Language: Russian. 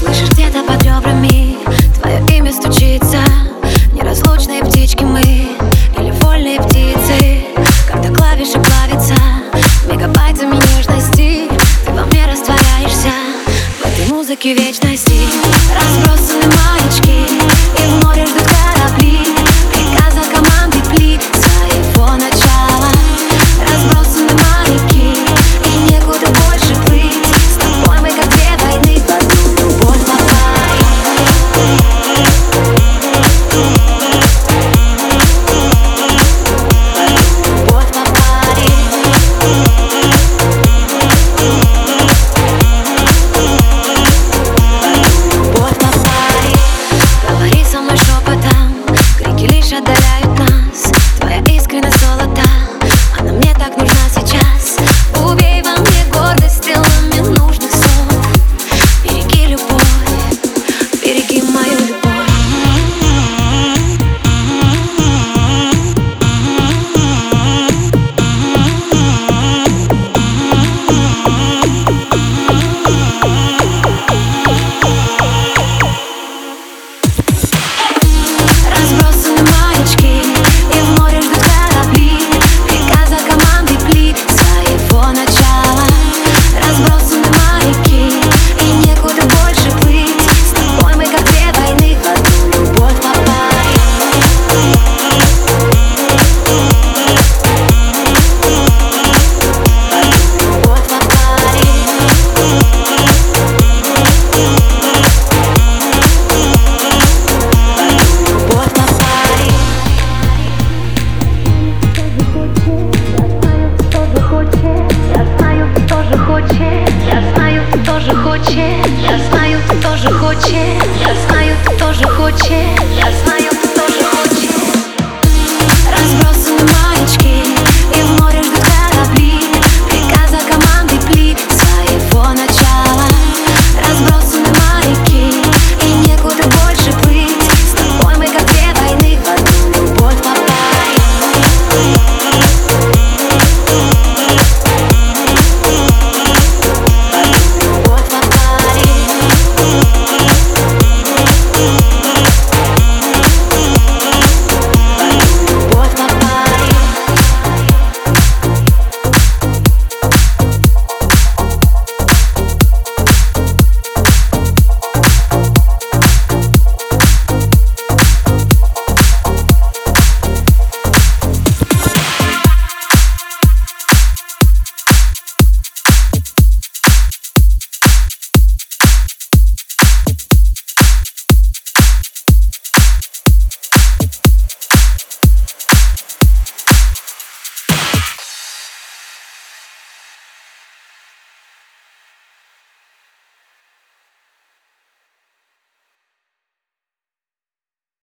Слышишь где-то под ребрами Твое имя стучится. Неразлучные птички мы Или вольные птицы. Когда клавиши плавятся Мегабайтами нежности Ты во мне растворяешься. В этой музыке вечности Разбросаны маечки. Береги мои хочет, я знаю, кто же хочет, я знаю, кто же хочет.